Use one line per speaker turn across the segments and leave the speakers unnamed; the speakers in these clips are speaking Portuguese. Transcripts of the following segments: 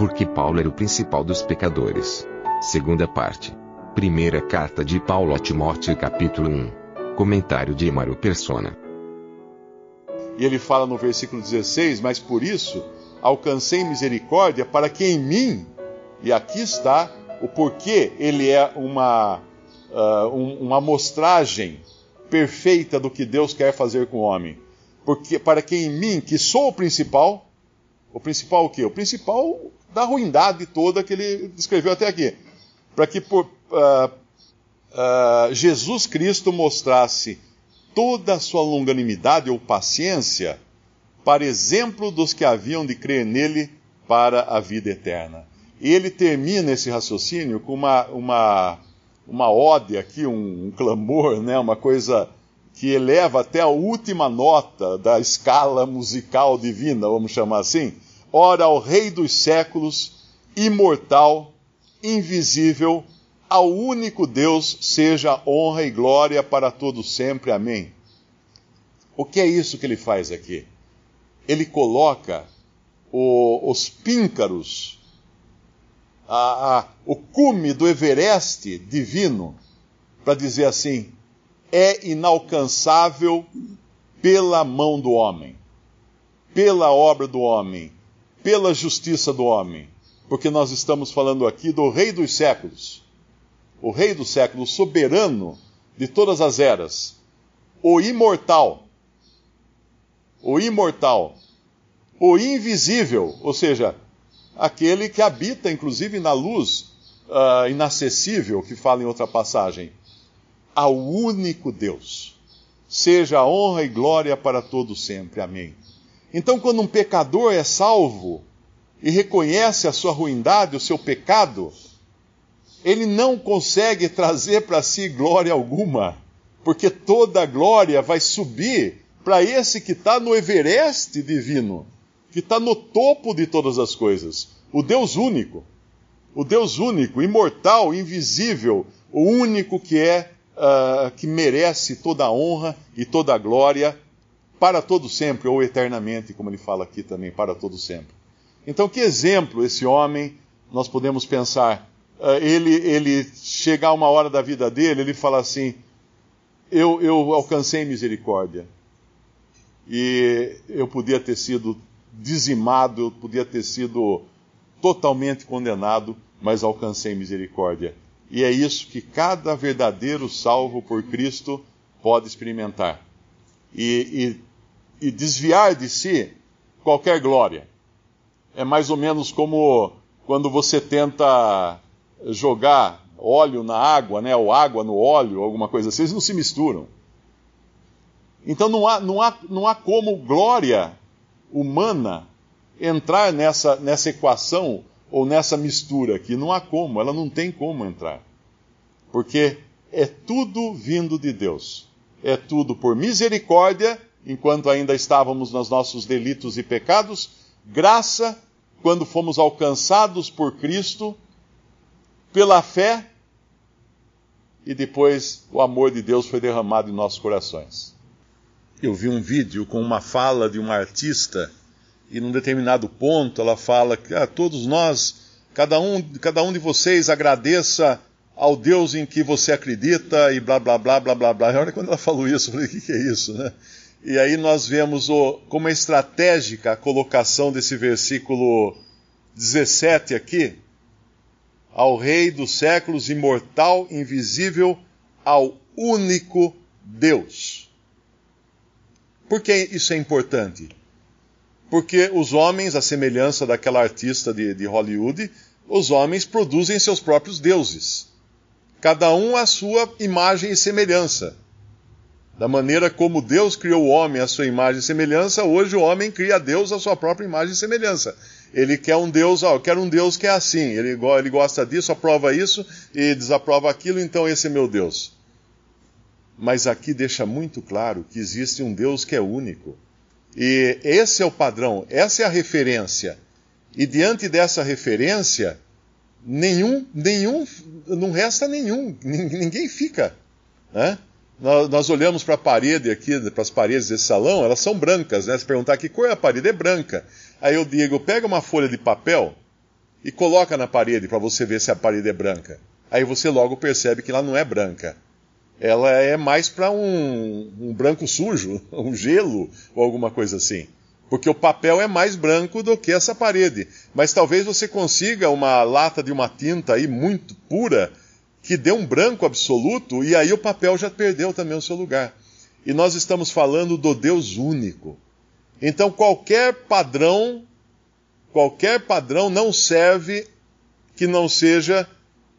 Porque Paulo era o principal dos pecadores. Segunda parte. Primeira carta de Paulo a Timóteo capítulo 1. Comentário de Emaro Persona.
E ele fala no versículo 16: Mas por isso alcancei misericórdia para que em mim, e aqui está o porquê ele é uma, uh, um, uma amostragem perfeita do que Deus quer fazer com o homem. Porque para que em mim, que sou o principal, o principal o quê? O principal da ruindade toda que ele descreveu até aqui. Para que por, uh, uh, Jesus Cristo mostrasse toda a sua longanimidade ou paciência para exemplo dos que haviam de crer nele para a vida eterna. E ele termina esse raciocínio com uma, uma, uma ode aqui, um, um clamor, né, uma coisa que eleva até a última nota da escala musical divina, vamos chamar assim. Ora, ao Rei dos séculos, imortal, invisível, ao único Deus seja honra e glória para todos sempre. Amém. O que é isso que ele faz aqui? Ele coloca o, os píncaros, a, a, o cume do Everest divino, para dizer assim: é inalcançável pela mão do homem, pela obra do homem, pela justiça do homem, porque nós estamos falando aqui do Rei dos séculos. O Rei do século, o soberano de todas as eras, o imortal, o imortal, o invisível, ou seja, aquele que habita inclusive na luz uh, inacessível, que fala em outra passagem, ao único Deus. Seja honra e glória para todos sempre. Amém. Então, quando um pecador é salvo e reconhece a sua ruindade, o seu pecado, ele não consegue trazer para si glória alguma, porque toda a glória vai subir para esse que está no Everest divino, que está no topo de todas as coisas, o Deus único, o Deus único, imortal, invisível, o único que é uh, que merece toda a honra e toda a glória para todo sempre ou eternamente, como ele fala aqui também, para todo sempre. Então, que exemplo esse homem nós podemos pensar uh, ele, ele chegar uma hora da vida dele, ele fala assim: eu, eu alcancei misericórdia. E eu podia ter sido dizimado, eu podia ter sido totalmente condenado, mas alcancei misericórdia. E é isso que cada verdadeiro salvo por Cristo pode experimentar. E, e, e, desviar de si qualquer glória. É mais ou menos como quando você tenta jogar óleo na água, né, ou água no óleo, alguma coisa assim, eles não se misturam. Então não há, não há, não há como glória humana entrar nessa, nessa equação ou nessa mistura aqui. Não há como, ela não tem como entrar. Porque é tudo vindo de Deus. É tudo por misericórdia, enquanto ainda estávamos nos nossos delitos e pecados, graça, quando fomos alcançados por Cristo pela fé, e depois o amor de Deus foi derramado em nossos corações. Eu vi um vídeo com uma fala de uma artista, e num determinado ponto ela fala que ah, todos nós, cada um, cada um de vocês agradeça ao Deus em que você acredita e blá blá blá blá blá blá. Olha quando ela falou isso, eu falei, o que, que é isso, né? E aí nós vemos o, como é estratégica a colocação desse versículo 17 aqui, ao Rei dos séculos, imortal, invisível, ao único Deus. Por que isso é importante? Porque os homens, à semelhança daquela artista de, de Hollywood, os homens produzem seus próprios deuses. Cada um à sua imagem e semelhança. Da maneira como Deus criou o homem à sua imagem e semelhança, hoje o homem cria Deus à sua própria imagem e semelhança. Ele quer um Deus, ó, eu quero um Deus que é assim. Ele, ele gosta disso, aprova isso e desaprova aquilo, então esse é meu Deus. Mas aqui deixa muito claro que existe um Deus que é único. E esse é o padrão, essa é a referência. E diante dessa referência, nenhum, nenhum, não resta nenhum, ninguém fica. Né? Nós, olhamos para a parede aqui, para as paredes desse salão, elas são brancas, né? Se perguntar que cor é a parede, é branca. Aí eu digo, pega uma folha de papel e coloca na parede para você ver se a parede é branca. Aí você logo percebe que ela não é branca. Ela é mais para um, um branco sujo, um gelo ou alguma coisa assim porque o papel é mais branco do que essa parede. Mas talvez você consiga uma lata de uma tinta aí muito pura que dê um branco absoluto e aí o papel já perdeu também o seu lugar. E nós estamos falando do Deus único. Então qualquer padrão, qualquer padrão não serve que não seja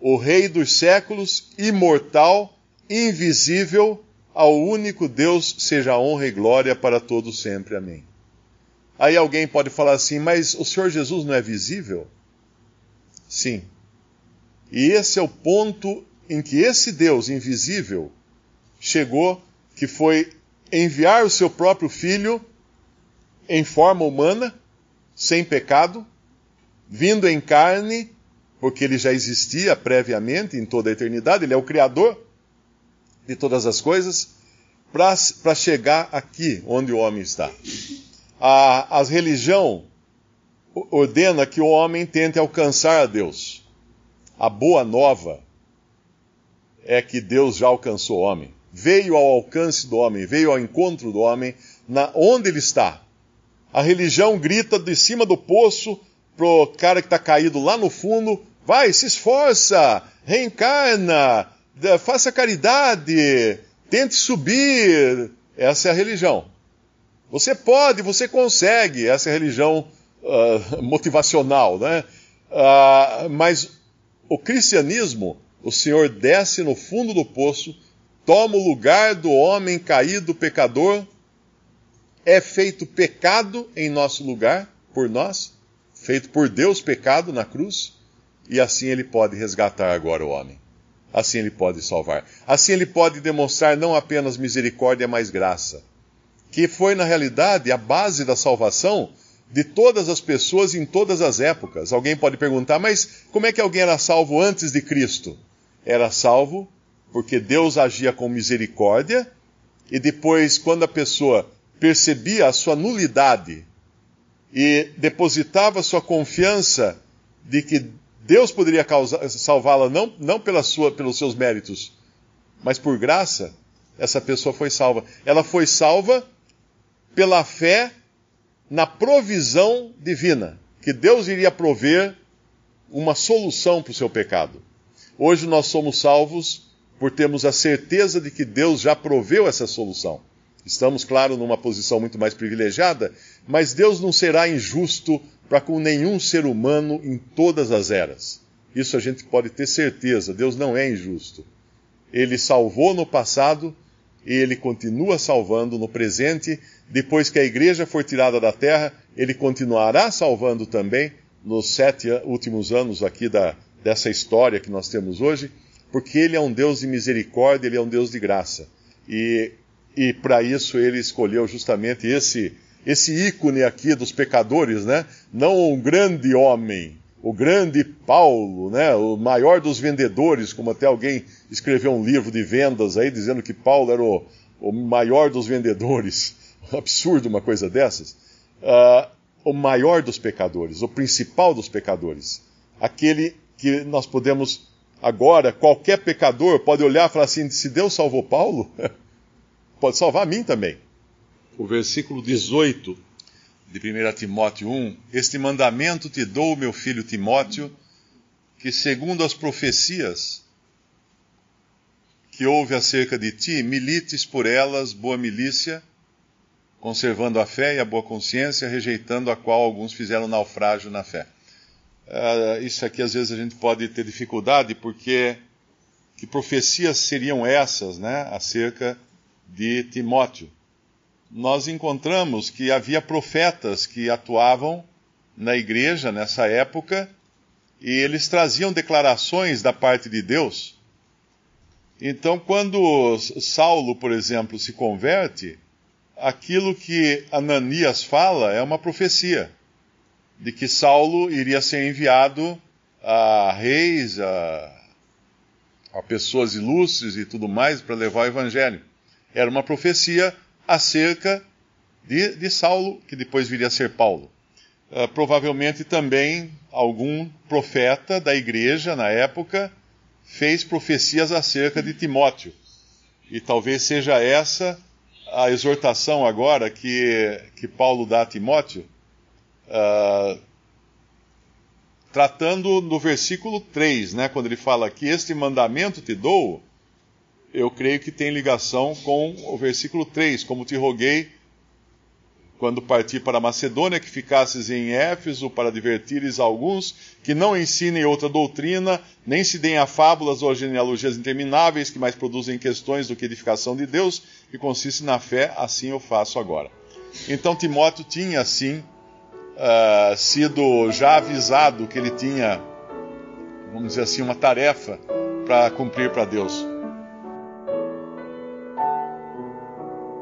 o Rei dos séculos, imortal, invisível, ao único Deus seja honra e glória para todos sempre. Amém. Aí alguém pode falar assim, mas o Senhor Jesus não é visível? Sim. E esse é o ponto em que esse Deus invisível chegou, que foi enviar o seu próprio filho em forma humana, sem pecado, vindo em carne, porque ele já existia previamente em toda a eternidade, ele é o Criador de todas as coisas, para chegar aqui onde o homem está a, a religião ordena que o homem tente alcançar a Deus. A boa nova é que Deus já alcançou o homem. Veio ao alcance do homem, veio ao encontro do homem, na, onde ele está. A religião grita de cima do poço pro cara que está caído lá no fundo: vai, se esforça, reencarna, faça caridade, tente subir. Essa é a religião. Você pode, você consegue, essa é a religião uh, motivacional, né? Uh, mas o cristianismo, o Senhor desce no fundo do poço, toma o lugar do homem caído, pecador, é feito pecado em nosso lugar, por nós, feito por Deus pecado na cruz, e assim ele pode resgatar agora o homem. Assim ele pode salvar. Assim ele pode demonstrar não apenas misericórdia, mas graça que foi, na realidade, a base da salvação de todas as pessoas em todas as épocas. Alguém pode perguntar, mas como é que alguém era salvo antes de Cristo? Era salvo porque Deus agia com misericórdia e depois, quando a pessoa percebia a sua nulidade e depositava sua confiança de que Deus poderia salvá-la não, não pela sua, pelos seus méritos, mas por graça, essa pessoa foi salva. Ela foi salva pela fé na provisão divina, que Deus iria prover uma solução para o seu pecado. Hoje nós somos salvos por termos a certeza de que Deus já proveu essa solução. Estamos, claro, numa posição muito mais privilegiada, mas Deus não será injusto para com nenhum ser humano em todas as eras. Isso a gente pode ter certeza, Deus não é injusto. Ele salvou no passado e ele continua salvando no presente. Depois que a igreja for tirada da terra, ele continuará salvando também nos sete últimos anos aqui da, dessa história que nós temos hoje, porque ele é um Deus de misericórdia, ele é um Deus de graça. E, e para isso ele escolheu justamente esse, esse ícone aqui dos pecadores, né? Não um grande homem, o grande Paulo, né, o maior dos vendedores, como até alguém escreveu um livro de vendas aí dizendo que Paulo era o, o maior dos vendedores. Absurdo uma coisa dessas. Uh, o maior dos pecadores, o principal dos pecadores. Aquele que nós podemos, agora, qualquer pecador pode olhar e falar assim: se Deus salvou Paulo, pode salvar a mim também. O versículo 18 de 1 Timóteo 1: Este mandamento te dou, meu filho Timóteo, que segundo as profecias que houve acerca de ti, milites por elas boa milícia, conservando a fé e a boa consciência, rejeitando a qual alguns fizeram naufrágio na fé. Uh, isso aqui às vezes a gente pode ter dificuldade, porque que profecias seriam essas, né, acerca de Timóteo, nós encontramos que havia profetas que atuavam na igreja nessa época e eles traziam declarações da parte de Deus. Então, quando Saulo, por exemplo, se converte, aquilo que Ananias fala é uma profecia de que Saulo iria ser enviado a reis, a, a pessoas ilustres e tudo mais para levar o evangelho. Era uma profecia acerca de, de Saulo, que depois viria a ser Paulo. Uh, provavelmente também algum profeta da igreja na época fez profecias acerca de Timóteo. E talvez seja essa a exortação agora que, que Paulo dá a Timóteo, uh, tratando no versículo 3, né, quando ele fala que este mandamento te dou, eu creio que tem ligação com o versículo 3, como te roguei quando parti para Macedônia, que ficasses em Éfeso para advertires alguns que não ensinem outra doutrina, nem se deem a fábulas ou a genealogias intermináveis, que mais produzem questões do que edificação de Deus, que consiste na fé, assim eu faço agora. Então Timóteo tinha, assim, uh, sido já avisado que ele tinha, vamos dizer assim, uma tarefa para cumprir para Deus.